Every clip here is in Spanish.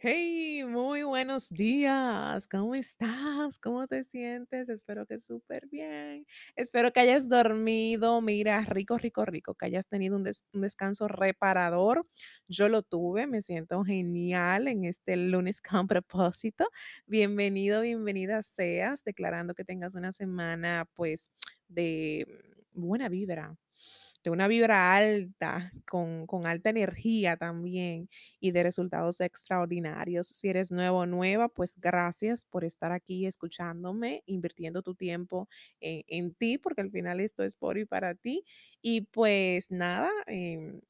Hey, muy buenos días. ¿Cómo estás? ¿Cómo te sientes? Espero que súper bien. Espero que hayas dormido, mira, rico, rico, rico, que hayas tenido un, un descanso reparador. Yo lo tuve, me siento genial en este lunes con propósito. Bienvenido, bienvenida seas, declarando que tengas una semana, pues, de buena vibra, de una vibra alta, con, con alta energía también y de resultados extraordinarios. Si eres nuevo o nueva, pues gracias por estar aquí escuchándome, invirtiendo tu tiempo en, en ti, porque al final esto es por y para ti. Y pues nada, em,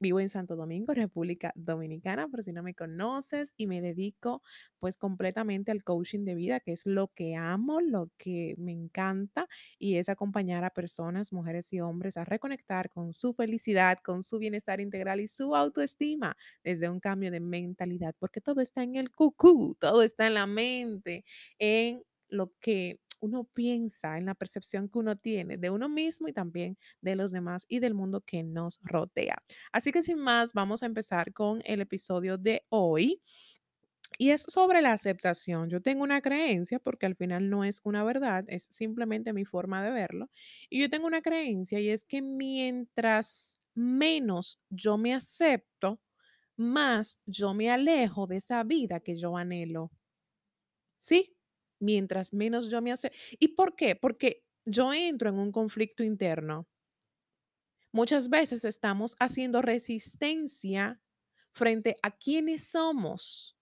Vivo en Santo Domingo, República Dominicana, por si no me conoces, y me dedico pues completamente al coaching de vida, que es lo que amo, lo que me encanta, y es acompañar a personas, mujeres y hombres, a reconectar con su felicidad, con su bienestar integral y su autoestima desde un cambio de mentalidad, porque todo está en el cucú, todo está en la mente, en lo que uno piensa, en la percepción que uno tiene de uno mismo y también de los demás y del mundo que nos rodea. Así que sin más, vamos a empezar con el episodio de hoy. Y es sobre la aceptación. Yo tengo una creencia, porque al final no es una verdad, es simplemente mi forma de verlo. Y yo tengo una creencia y es que mientras menos yo me acepto, más yo me alejo de esa vida que yo anhelo. ¿Sí? Mientras menos yo me acepto. ¿Y por qué? Porque yo entro en un conflicto interno. Muchas veces estamos haciendo resistencia frente a quiénes somos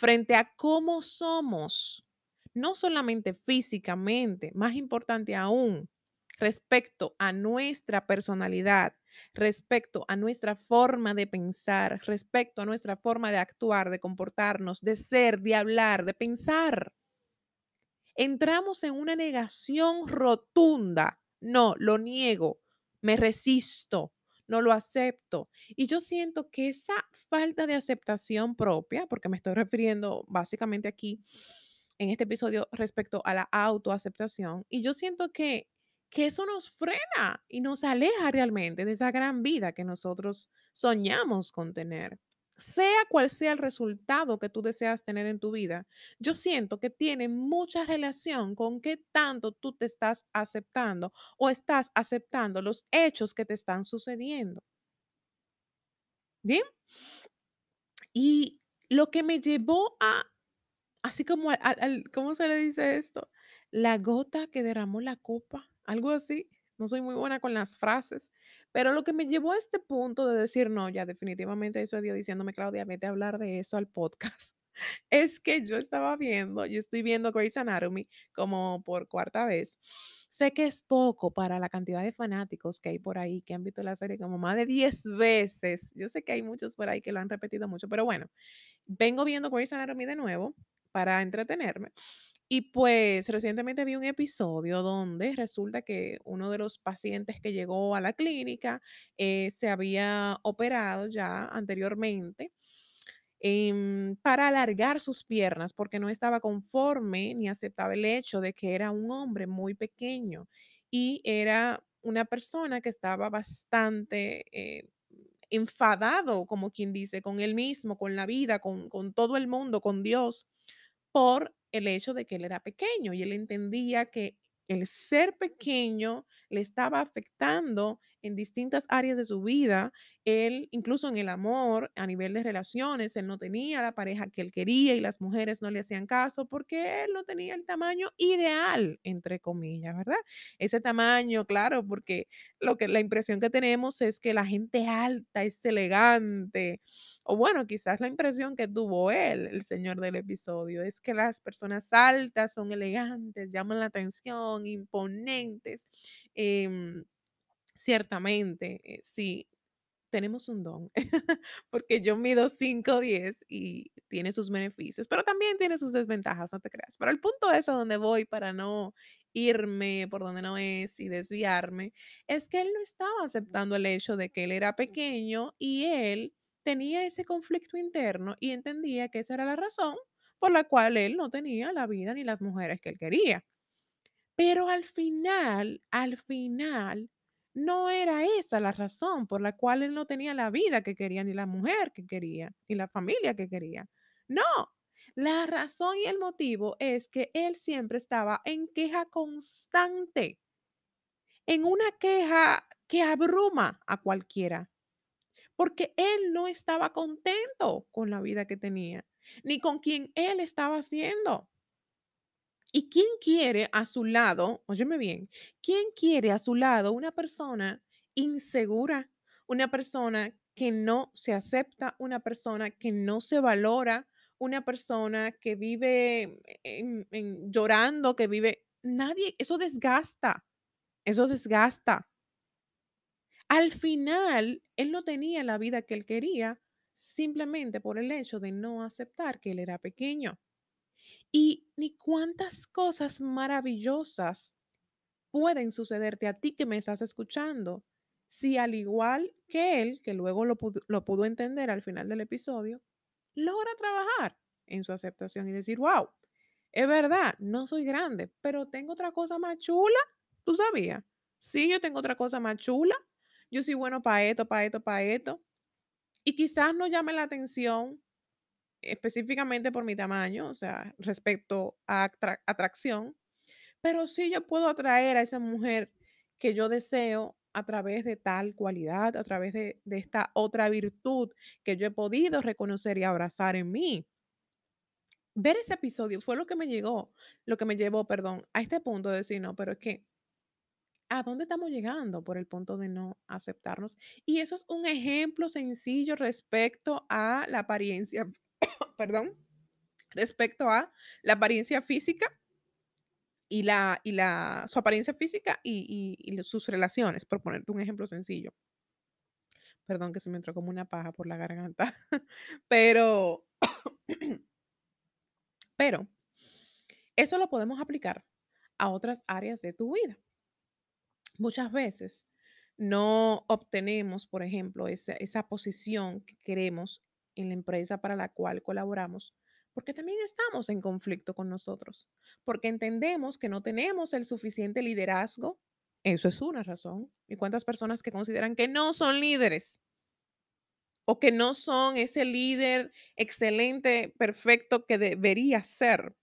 frente a cómo somos, no solamente físicamente, más importante aún, respecto a nuestra personalidad, respecto a nuestra forma de pensar, respecto a nuestra forma de actuar, de comportarnos, de ser, de hablar, de pensar. Entramos en una negación rotunda. No, lo niego, me resisto, no lo acepto. Y yo siento que esa falta de aceptación propia, porque me estoy refiriendo básicamente aquí en este episodio respecto a la autoaceptación, y yo siento que, que eso nos frena y nos aleja realmente de esa gran vida que nosotros soñamos con tener. Sea cual sea el resultado que tú deseas tener en tu vida, yo siento que tiene mucha relación con qué tanto tú te estás aceptando o estás aceptando los hechos que te están sucediendo. Bien. Y lo que me llevó a, así como al, ¿cómo se le dice esto? La gota que derramó la copa, algo así. No soy muy buena con las frases, pero lo que me llevó a este punto de decir, no, ya definitivamente eso es Dios diciéndome, Claudia, vete a hablar de eso al podcast. Es que yo estaba viendo, yo estoy viendo Grey's Anatomy como por cuarta vez. Sé que es poco para la cantidad de fanáticos que hay por ahí que han visto la serie como más de 10 veces. Yo sé que hay muchos por ahí que lo han repetido mucho, pero bueno, vengo viendo Grey's Anatomy de nuevo para entretenerme. Y pues recientemente vi un episodio donde resulta que uno de los pacientes que llegó a la clínica eh, se había operado ya anteriormente em, para alargar sus piernas porque no estaba conforme ni aceptaba el hecho de que era un hombre muy pequeño y era una persona que estaba bastante eh, enfadado, como quien dice, con él mismo, con la vida, con, con todo el mundo, con Dios, por el hecho de que él era pequeño y él entendía que el ser pequeño le estaba afectando en distintas áreas de su vida. Él, incluso en el amor, a nivel de relaciones, él no tenía la pareja que él quería y las mujeres no le hacían caso porque él no tenía el tamaño ideal, entre comillas, ¿verdad? Ese tamaño, claro, porque lo que la impresión que tenemos es que la gente alta es elegante, o bueno, quizás la impresión que tuvo él, el señor del episodio, es que las personas altas son elegantes, llaman la atención, imponentes. Em, ciertamente, eh, sí, tenemos un don, porque yo mido cinco diez y tiene sus beneficios, pero también tiene sus desventajas, no te creas. Pero el punto es a donde voy para no irme por donde no es y desviarme, es que él no estaba aceptando el hecho de que él era pequeño y él tenía ese conflicto interno y entendía que esa era la razón por la cual él no tenía la vida ni las mujeres que él quería. Pero al final, al final, no era esa la razón por la cual él no tenía la vida que quería, ni la mujer que quería, ni la familia que quería. No, la razón y el motivo es que él siempre estaba en queja constante, en una queja que abruma a cualquiera, porque él no estaba contento con la vida que tenía, ni con quien él estaba haciendo. ¿Y quién quiere a su lado, óyeme bien, quién quiere a su lado una persona insegura, una persona que no se acepta, una persona que no se valora, una persona que vive llorando, que vive... Nadie, eso desgasta, eso desgasta. Al final, él no tenía la vida que él quería simplemente por el hecho de no aceptar que él era pequeño. Y ni cuántas cosas maravillosas pueden sucederte a ti que me estás escuchando, si al igual que él, que luego lo pudo, entender al final del episodio, logra trabajar en su aceptación y decir, wow, es verdad, no soy grande, pero tengo otra cosa más chula, ¿tú sabías? Sí, yo tengo otra cosa más chula, yo soy bueno para esto, para esto, para esto, y quizás no llame la atención específicamente por mi tamaño, o sea, respecto a atra- atracción, pero sí yo puedo atraer a esa mujer que yo deseo a través de tal cualidad, a través de, de esta otra virtud que yo he podido reconocer y abrazar en mí. Ver ese episodio fue lo que me llegó, lo que me llevó, perdón, a este punto de decir, no, pero es que, ¿a dónde estamos llegando por el punto de no aceptarnos? Y eso es un ejemplo sencillo respecto a la apariencia, perdón, respecto a la apariencia física y la, y la, su apariencia física y, y- sus relaciones, por ponerte un ejemplo sencillo. Perdón que se me entró como una paja por la garganta, pero, pero eso lo podemos aplicar a otras áreas de tu vida. Muchas veces no obtenemos, por ejemplo, esa, esa posición que queremos en la empresa para la cual colaboramos, porque también estamos en conflicto con nosotros, porque entendemos que no tenemos el suficiente liderazgo. Eso es una razón. ¿Y cuántas personas que consideran que no son líderes o que no son ese líder excelente, perfecto que debería ser?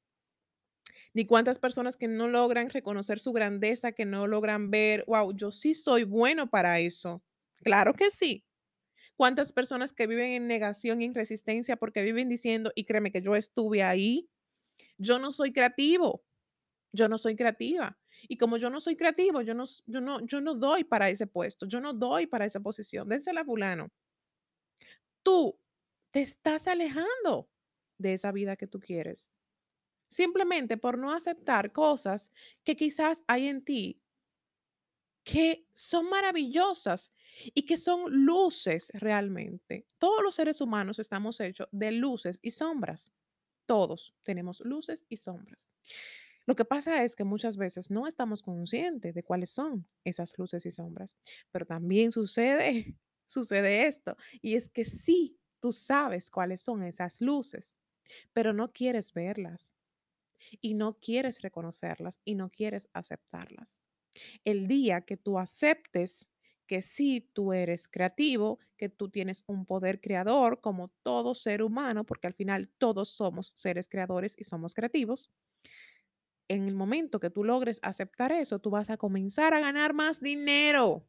ni cuántas personas que no logran reconocer su grandeza, que no logran ver, wow, yo sí soy bueno para eso. Claro que sí. ¿Cuántas personas que viven en negación y en resistencia porque viven diciendo, y créeme que yo estuve ahí, yo no soy creativo, yo no soy creativa. Y como yo no soy creativo, yo no, yo no, yo no doy para ese puesto, yo no doy para esa posición. Dénsela a fulano. Tú te estás alejando de esa vida que tú quieres. Simplemente por no aceptar cosas que quizás hay en ti que son maravillosas y que son luces realmente. Todos los seres humanos estamos hechos de luces y sombras. Todos tenemos luces y sombras. Lo que pasa es que muchas veces no estamos conscientes de cuáles son esas luces y sombras, pero también sucede, sucede esto, y es que sí, tú sabes cuáles son esas luces, pero no quieres verlas y no quieres reconocerlas y no quieres aceptarlas. El día que tú aceptes que sí, tú eres creativo, que tú tienes un poder creador como todo ser humano, porque al final todos somos seres creadores y somos creativos, en el momento que tú logres aceptar eso, tú vas a comenzar a ganar más dinero.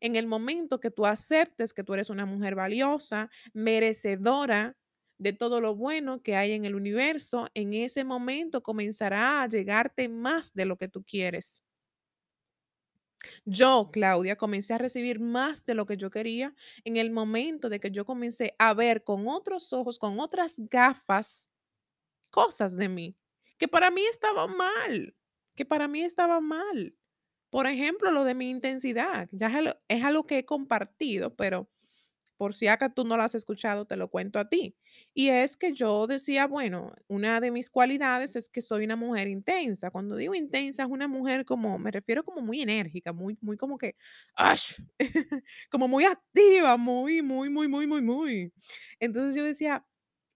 En el momento que tú aceptes que tú eres una mujer valiosa, merecedora de todo lo bueno que hay en el universo, en ese momento comenzará a llegarte más de lo que tú quieres. Yo, Claudia, comencé a recibir más de lo que yo quería en el momento de que yo comencé a ver con otros ojos, con otras gafas, cosas de mí que para mí estaban mal, que para mí estaba mal. Por ejemplo, lo de mi intensidad, ya es algo, es algo que he compartido, pero por si acá tú no lo has escuchado, te lo cuento a ti. Y es que yo decía, bueno, una de mis cualidades es que soy una mujer intensa. Cuando digo intensa, es una mujer como, me refiero como muy enérgica, muy, muy como que, ¡ash! como muy activa, muy, muy, muy, muy, muy, muy. Entonces yo decía,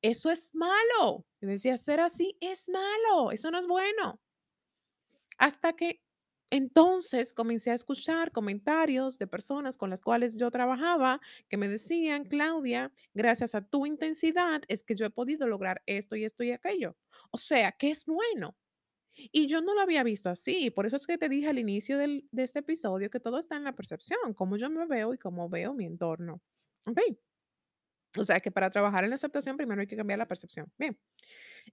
eso es malo. Yo decía, ser así es malo, eso no es bueno. Hasta que Entonces comencé a escuchar comentarios de personas con las cuales yo trabajaba que me decían, Claudia, gracias a tu intensidad es que yo he podido lograr esto y esto y aquello. O sea, que es bueno. Y yo no lo había visto así. Por eso es que te dije al inicio del- de este episodio que todo está en la percepción, cómo yo me veo y cómo veo mi entorno. ¿Ok? O sea, que para trabajar en la aceptación primero hay que cambiar la percepción. Bien.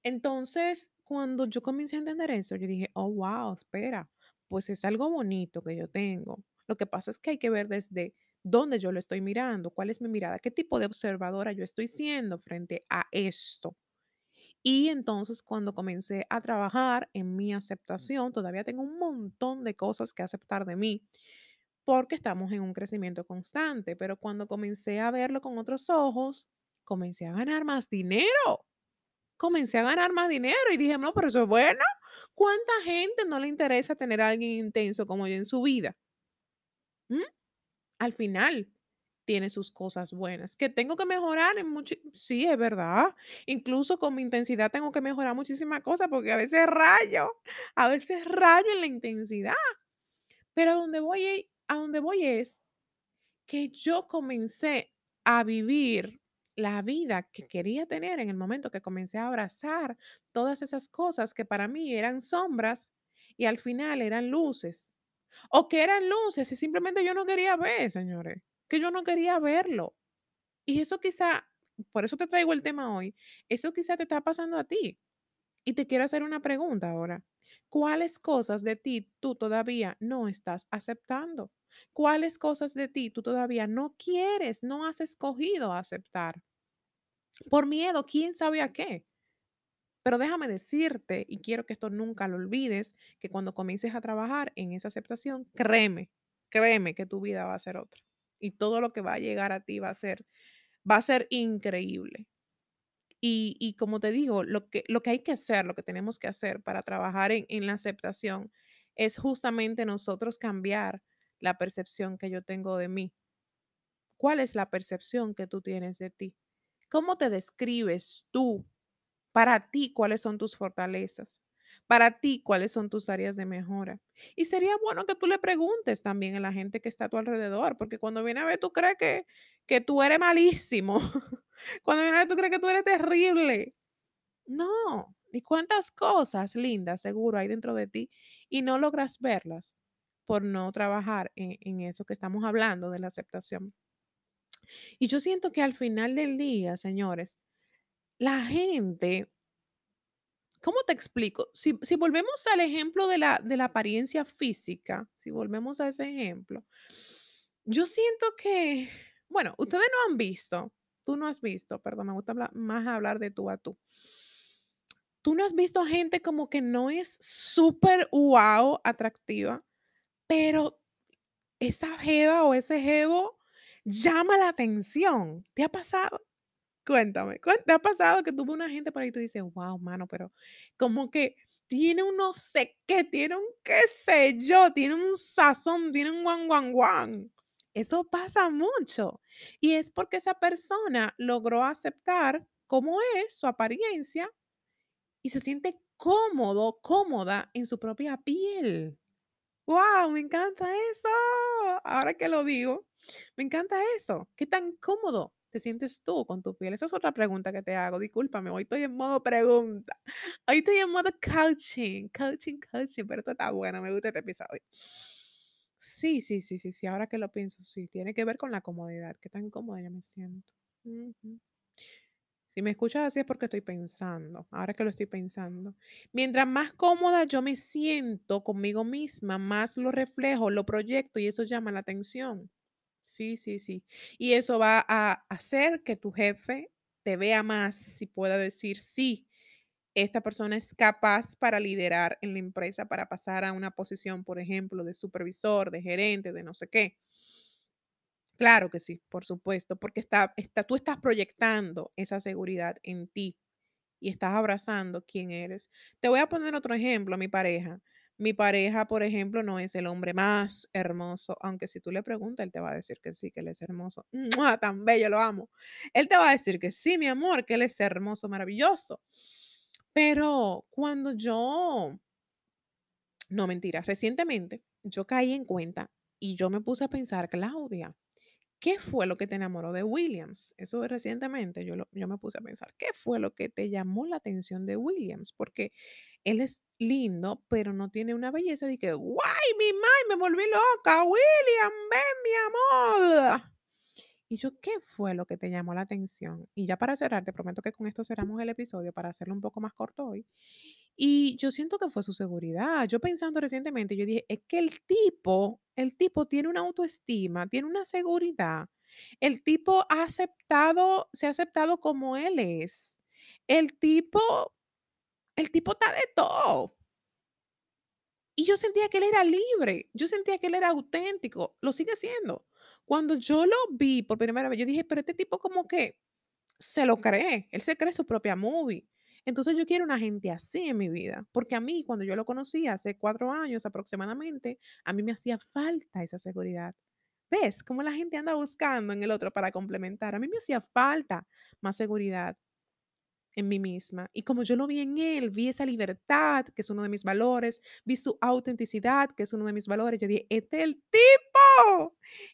Entonces, cuando yo comencé a entender eso, yo dije, oh, wow, espera, pues es algo bonito que yo tengo. Lo que pasa es que hay que ver desde dónde yo lo estoy mirando, cuál es mi mirada, qué tipo de observadora yo estoy siendo frente a esto. Y entonces cuando comencé a trabajar en mi aceptación, todavía tengo un montón de cosas que aceptar de mí, porque estamos en un crecimiento constante, pero cuando comencé a verlo con otros ojos, comencé a ganar más dinero comencé a ganar más dinero y dije, no, pero eso es bueno. ¿Cuánta gente no le interesa tener a alguien intenso como yo en su vida? ¿Mm? Al final tiene sus cosas buenas. Que tengo que mejorar en mucho, sí, es verdad. Incluso con mi intensidad tengo que mejorar muchísimas cosas porque a veces rayo, a veces rayo en la intensidad. Pero a donde voy, e- a donde voy es que yo comencé a vivir la vida que quería tener en el momento que comencé a abrazar todas esas cosas que para mí eran sombras y al final eran luces. O que eran luces y simplemente yo no quería ver, señores, que yo no quería verlo. Y eso quizá, por eso te traigo el tema hoy, eso quizá te está pasando a ti. Y te quiero hacer una pregunta ahora. ¿Cuáles cosas de ti tú todavía no estás aceptando? ¿Cuáles cosas de ti tú todavía no quieres, no has escogido aceptar? Por miedo, quién sabe a qué. Pero déjame decirte, y quiero que esto nunca lo olvides, que cuando comiences a trabajar en esa aceptación, créeme, créeme que tu vida va a ser otra. Y todo lo que va a llegar a ti va a ser, va a ser increíble. Y y como te digo, lo que lo que hay que hacer, lo que tenemos que hacer para trabajar en en la aceptación es justamente nosotros cambiar la percepción que yo tengo de mí. ¿Cuál es la percepción que tú tienes de ti? ¿Cómo te describes tú? Para ti, ¿cuáles son tus fortalezas? Para ti, ¿cuáles son tus áreas de mejora? Y sería bueno que tú le preguntes también a la gente que está a tu alrededor, porque cuando viene a ver, tú crees que, que tú eres malísimo. Cuando viene a ver, tú crees que tú eres terrible. No. ¿Y cuántas cosas lindas seguro hay dentro de ti y no logras verlas por no trabajar en, en eso que estamos hablando de la aceptación? Y yo siento que al final del día, señores, la gente ¿Cómo te explico? Si si volvemos al ejemplo de la de la apariencia física, si volvemos a ese ejemplo, yo siento que, bueno, ustedes no han visto, tú no has visto, perdón, me gusta hablar más hablar de tú a tú. Tú no has visto gente como que no es súper guau atractiva, pero esa jeva o ese jevo llama la atención, ¿te ha pasado? Cuéntame, ¿cuán te ha pasado que ves una gente por ahí y tú dices: "Guau, mano, pero como que tiene un no sé qué, tiene un qué sé yo, tiene un sazón, tiene un guan, guan, guan"? Eso pasa mucho, y es porque esa persona logró aceptar cómo es su apariencia y se siente cómodo, cómoda en su propia piel. ¡Wow! Me encanta eso. Ahora que lo digo, me encanta eso. ¿Qué tan cómodo te sientes tú con tu piel? Esa es otra pregunta que te hago. Discúlpame, hoy estoy en modo pregunta. Hoy estoy en modo coaching, coaching, coaching, pero esto está bueno, me gusta este episodio. Sí, sí, sí, sí, sí, ahora que lo pienso, sí, tiene que ver con la comodidad, qué tan cómoda yo me siento. Si me escuchas así es porque estoy pensando, ahora que lo estoy pensando. Mientras más cómoda yo me siento conmigo misma, más lo reflejo, lo proyecto y eso llama la atención. Sí, sí, sí. Y eso va a hacer que tu jefe te vea más, si pueda decir, sí, esta persona es capaz para liderar en la empresa, para pasar a una posición, por ejemplo, de supervisor, de gerente, de no sé qué. Claro que sí, por supuesto, porque está, está, tú estás proyectando esa seguridad en ti y estás abrazando quién eres. Te voy a poner otro ejemplo, mi pareja. Mi pareja, por ejemplo, no es el hombre más hermoso, aunque si tú le preguntas, él te va a decir que sí, que él es hermoso. ¡Mua! Tan bello, lo amo. Él te va a decir que sí, mi amor, que él es hermoso, maravilloso. Pero cuando yo No, mentira. Recientemente yo caí en cuenta y yo me puse a pensar, Claudia, ¿qué fue lo que te enamoró de Williams? Eso es recientemente yo, lo- yo me puse a pensar, ¿qué fue lo que te llamó la atención de Williams? Porque él es lindo, pero no tiene una belleza de que, ¡guay, mi mai, me volví loca! William, ven, mi amor. Y yo, ¿qué fue lo que te llamó la atención? Y ya para cerrar, te prometo que con esto cerramos el episodio para hacerlo un poco más corto hoy. Y yo siento que fue su seguridad. Yo pensando recientemente, yo dije, es que el tipo, el tipo tiene una autoestima, tiene una seguridad. El tipo ha aceptado, se ha aceptado como él es. El tipo, el tipo está de todo. Y yo sentía que él era libre, yo sentía que él era auténtico, lo sigue siendo. Cuando yo lo vi por primera vez, yo dije, pero este tipo como que se lo cree, él se cree su propia movie. Entonces yo quiero una gente así en mi vida, porque a mí cuando yo lo conocí hace cuatro años aproximadamente, a mí me hacía falta esa seguridad. ¿Ves cómo la gente anda buscando en el otro para complementar? A mí me hacía falta más seguridad en mí misma. Y como yo lo vi en él, vi esa libertad, que es uno de mis valores, vi su autenticidad, que es uno de mis valores. Yo dije, este es el tipo.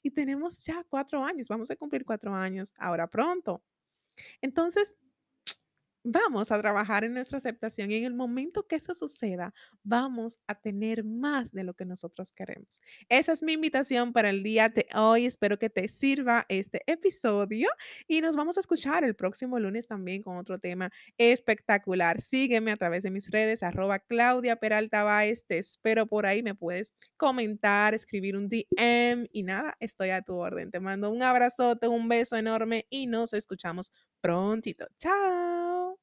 Y tenemos ya cuatro años, vamos a cumplir cuatro años ahora pronto. Entonces, Vamos a trabajar en nuestra aceptación y en el momento que eso suceda, vamos a tener más de lo que nosotros queremos. Esa es mi invitación para el día de hoy. Espero que te sirva este episodio y nos vamos a escuchar el próximo lunes también con otro tema espectacular. Sígueme a través de mis redes, arroba Claudia Peralta Baez. Te espero por ahí. Me puedes comentar, escribir un DM y nada, estoy a tu orden. Te mando un abrazote, un beso enorme y nos escuchamos prontito. Chao.